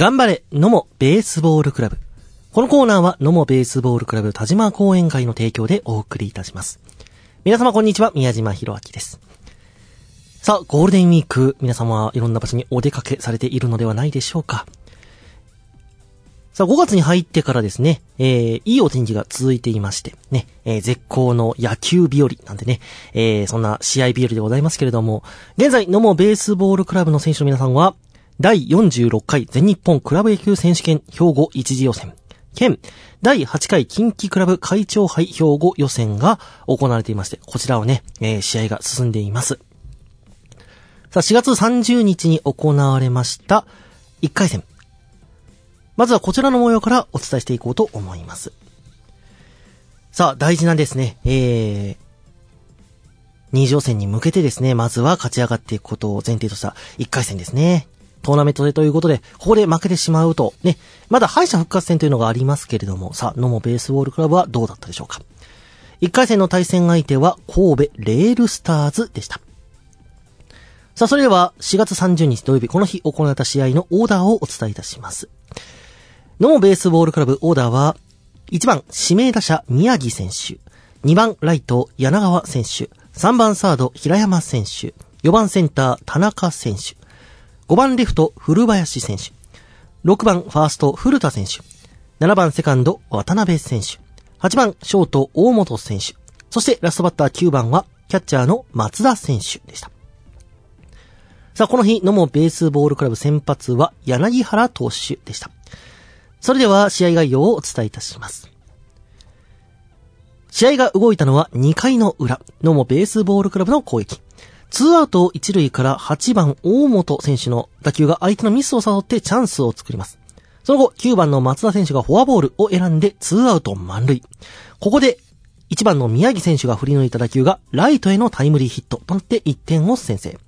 頑張れ、野茂ベースボールクラブ。このコーナーは野茂ベースボールクラブ田島講演会の提供でお送りいたします。皆様こんにちは、宮島博明です。さあ、ゴールデンウィーク、皆様はいろんな場所にお出かけされているのではないでしょうか。さあ、5月に入ってからですね、えー、いいお天気が続いていまして、ね、えー、絶好の野球日和なんでね、えー、そんな試合日和でございますけれども、現在、野茂ベースボールクラブの選手の皆さんは、第46回全日本クラブ野球選手権兵庫一次予選、兼第8回近畿クラブ会長杯兵庫予選が行われていまして、こちらをね、えー、試合が進んでいます。さあ、4月30日に行われました1回戦。まずはこちらの模様からお伝えしていこうと思います。さあ、大事なんですね、えー、二次予選に向けてですね、まずは勝ち上がっていくことを前提とした1回戦ですね。トーナメントでということで、ここで負けてしまうと、ね、まだ敗者復活戦というのがありますけれども、さあ、野茂ベースボールクラブはどうだったでしょうか。1回戦の対戦相手は神戸レールスターズでした。さあ、それでは4月30日土曜日、この日行われた試合のオーダーをお伝えいたします。野茂ベースボールクラブオーダーは、1番指名打者宮城選手、2番ライト柳川選手、3番サード平山選手、4番センター田中選手、5番レフト古林選手、6番ファースト古田選手、7番セカンド渡辺選手、8番ショート大本選手、そしてラストバッター9番はキャッチャーの松田選手でした。さあ、この日、野茂ベースボールクラブ先発は柳原投手でした。それでは試合概要をお伝えいたします。試合が動いたのは2回の裏、野茂ベースボールクラブの攻撃。ツーアウト1塁から8番大本選手の打球が相手のミスを誘ってチャンスを作ります。その後、9番の松田選手がフォアボールを選んでツーアウト満塁。ここで、1番の宮城選手が振り抜いた打球がライトへのタイムリーヒットとなって1点を先制。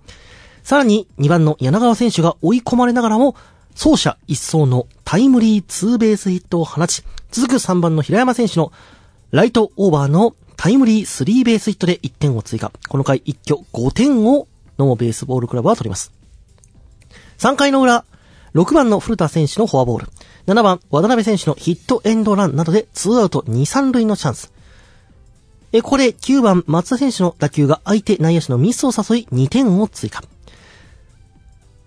さらに2番の柳川選手が追い込まれながらも、走者一掃のタイムリーツーベースヒットを放ち、続く3番の平山選手のライトオーバーのタイムリースリーベースヒットで1点を追加。この回一挙5点を野茂ベースボールクラブは取ります。3回の裏、6番の古田選手のフォアボール、7番渡辺選手のヒットエンドランなどで2アウト2、3塁のチャンス。え、ここで9番松田選手の打球が相手内野手のミスを誘い2点を追加。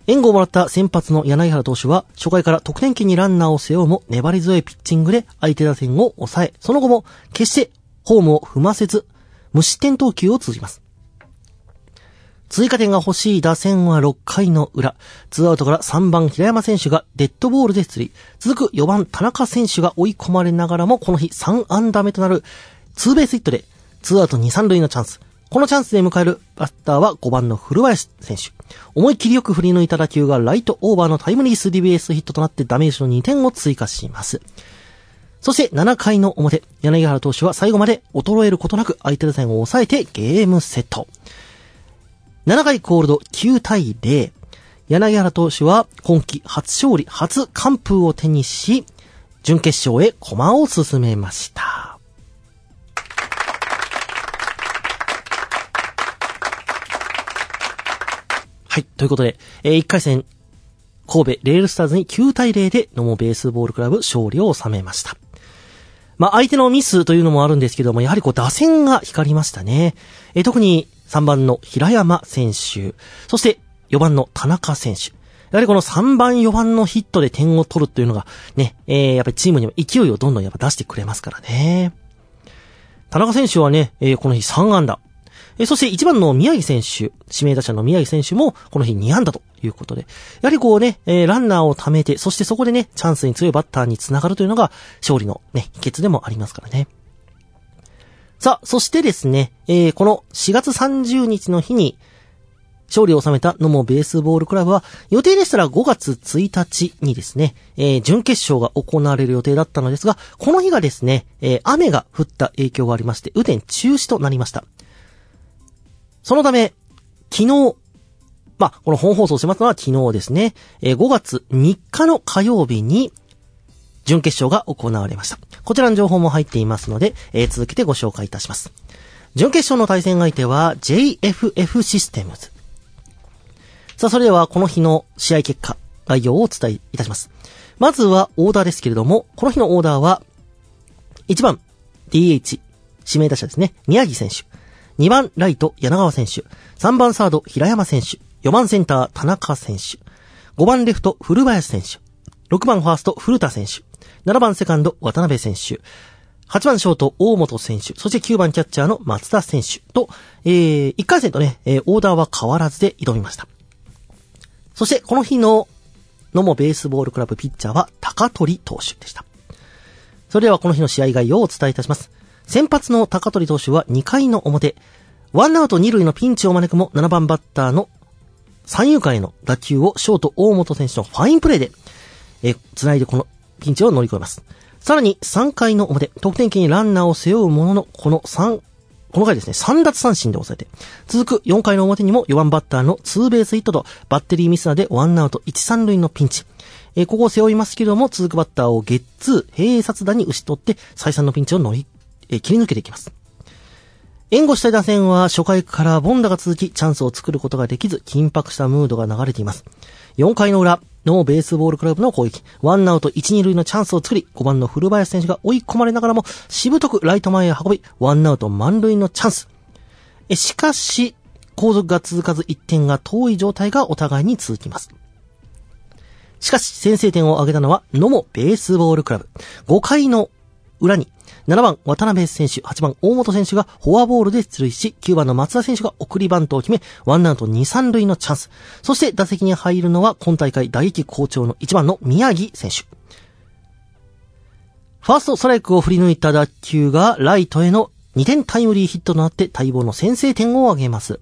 援護をもらった先発の柳原投手は初回から得点圏にランナーを背負うも粘り強いピッチングで相手打線を抑え、その後も決してホームを踏ませず無失点投球を続きます。追加点が欲しい打線は6回の裏。ツーアウトから3番平山選手がデッドボールで出塁。続く4番田中選手が追い込まれながらもこの日3安打目となるツーベースヒットでツーアウト2、3塁のチャンス。このチャンスで迎えるバッターは5番の古林選手。思い切りよく振り抜いた打球がライトオーバーのタイムリースリーベースヒットとなってダメージの2点を追加します。そして7回の表、柳原投手は最後まで衰えることなく相手打線を抑えてゲームセット。7回コールド9対0。柳原投手は今季初勝利、初完封を手にし、準決勝へ駒を進めました。はい。ということで、えー1回戦、神戸レールスターズに9対0で野茂ベースボールクラブ勝利を収めました。まあ、相手のミスというのもあるんですけども、やはりこう打線が光りましたね。えー特に3番の平山選手、そして4番の田中選手。やはりこの3番4番のヒットで点を取るというのが、ね、えーやっぱりチームにも勢いをどんどんやっぱ出してくれますからね。田中選手はね、えーこの日3安打。えーそして1番の宮城選手、指名打者の宮城選手もこの日2安打とということで、やはりこうね、えーランナーを貯めて、そしてそこでね、チャンスに強いバッターにつながるというのが勝利のね、秘訣でもありますからね。さあ、そしてですね、えーこの4月30日の日に、勝利を収めた野茂ベースボールクラブは、予定でしたら5月1日にですね、えー準決勝が行われる予定だったのですが、この日がですね、えー雨が降った影響がありまして、雨天中止となりました。そのため、昨日、まあ、この本放送しますのは昨日ですね、えー5月3日の火曜日に、準決勝が行われました。こちらの情報も入っていますので、えー続けてご紹介いたします。準決勝の対戦相手は JFF システムズ。さあ、それではこの日の試合結果、概要をお伝えいたします。まずはオーダーですけれども、この日のオーダーは、1番 DH、指名打者ですね、宮城選手。2番ライト、柳川選手。3番サード、平山選手。4番センター、田中選手。5番レフト、古林選手。6番ファースト、古田選手。7番セカンド、渡辺選手。8番ショート、大本選手。そして9番キャッチャーの松田選手と、えー、1回戦とね、えー、オーダーは変わらずで挑みました。そして、この日の野茂ベースボールクラブピッチャーは高取投手でした。それではこの日の試合概要をお伝えいたします。先発の高取投手は2回の表、ワンアウト2塁のピンチを招くも7番バッターの三遊間への打球をショート大本選手のファインプレーで、え、繋いでこのピンチを乗り越えます。さらに3回の表、得点圏にランナーを背負うものの、この3、この回ですね、3奪三振で抑えて、続く4回の表にも4番バッターのツーベースヒットとバッテリーミスナーでワンアウト1、3塁のピンチ。えー、ここを背負いますけれども、続くバッターをゲッツー、併殺打に打ち取って、再三のピンチを乗り、えー、切り抜けていきます。援護したい打線は初回からボンダが続き、チャンスを作ることができず、緊迫したムードが流れています。4回の裏、ノーベースボールクラブの攻撃。ワンアウト1、2塁のチャンスを作り、5番の古林選手が追い込まれながらも、しぶとくライト前へ運び、ワンアウト満塁のチャンス。え、しかし、後続が続かず1点が遠い状態がお互いに続きます。しかし、先制点を挙げたのは、野茂ベースボールクラブ。5回の裏に、7番渡辺選手、8番大本選手がフォアボールで出塁し、9番の松田選手が送りバントを決め、ワンアウト2、3塁のチャンス。そして打席に入るのは今大会打撃好調の1番の宮城選手。ファーストストライクを振り抜いた打球がライトへの2点タイムリーヒットとなって待望の先制点を挙げます。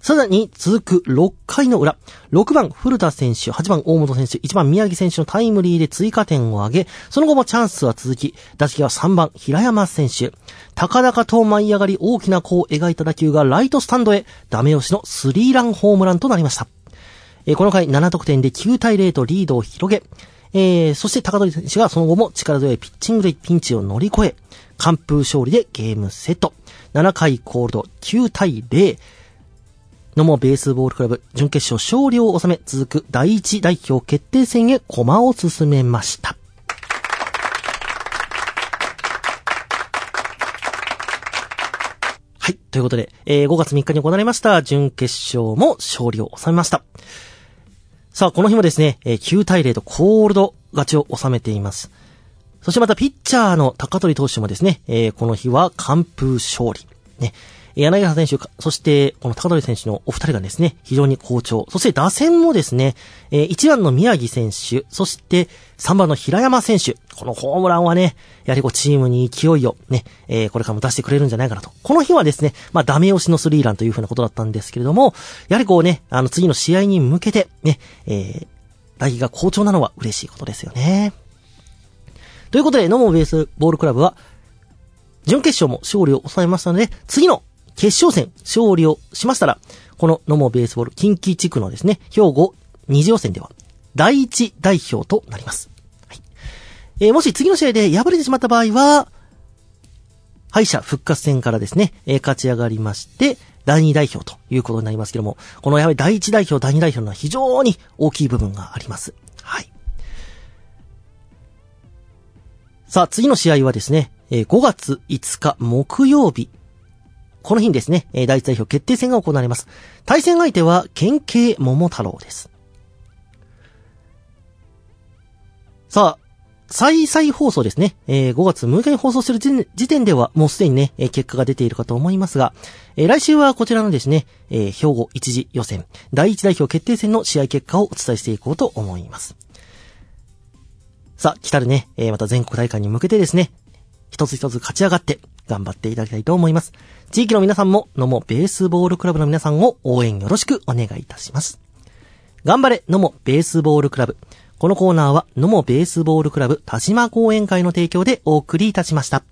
さらに続く6回の裏、6番古田選手、8番大本選手、1番宮城選手のタイムリーで追加点を挙げ、その後もチャンスは続き、打席は3番平山選手。高々と舞い上がり大きな弧を描いた打球がライトスタンドへ、ダメ押しのスリーランホームランとなりました。えこの回7得点で9対0とリードを広げ、えー、そして高取選手がその後も力強いピッチングでピンチを乗り越え、完封勝利でゲームセット。7回コールド9対0。野茂ベースボールクラブ準決勝勝利を収め続く第一代表決定戦へ駒を進めました。はい。ということで、えー、5月3日に行われました準決勝も勝利を収めました。さあ、この日もですね、えー、9対0とコールド勝ちを収めています。そしてまたピッチャーの高取投手もですね、えー、この日は完封勝利。ね。柳原選手、そしてこの高取選手のお二人がですね、非常に好調。そして打線もですね、え、1番の宮城選手、そして3番の平山選手。このホームランはね、やはりこうチームに勢いをね、え、これからも出してくれるんじゃないかなと。この日はですね、まあダメ押しのスリーランというふうなことだったんですけれども、やはりこうね、あの次の試合に向けて、ね、えー、打撃が好調なのは嬉しいことですよね。ということで、ノモベースボールクラブは、準決勝も勝利を収めましたので、次の決勝戦勝利をしましたら、このノモベースボール近畿地区のですね、兵庫二次予選では、第一代表となります。はい。えー、もし次の試合で敗れてしまった場合は、敗者復活戦からですね、えー、勝ち上がりまして、第二代表ということになりますけども、このやはり第一代表、第二代表のは非常に大きい部分があります。はい。さあ、次の試合はですね、え5月5日木曜日。この日にですね、第一代表決定戦が行われます。対戦相手は、県警桃太郎です。さあ、再々放送ですね。えー、5月6日に放送する時点では、もうすでにね、結果が出ているかと思いますが、えー、来週はこちらのですね、えー、兵庫一次予選、第一代表決定戦の試合結果をお伝えしていこうと思います。さあ、来たるね、えー、また全国大会に向けてですね、一つ一つ勝ち上がって頑張っていただきたいと思います。地域の皆さんも、のもベースボールクラブの皆さんを応援よろしくお願いいたします。頑張れ、のもベースボールクラブ。このコーナーは、のもベースボールクラブ田島講演会の提供でお送りいたしました。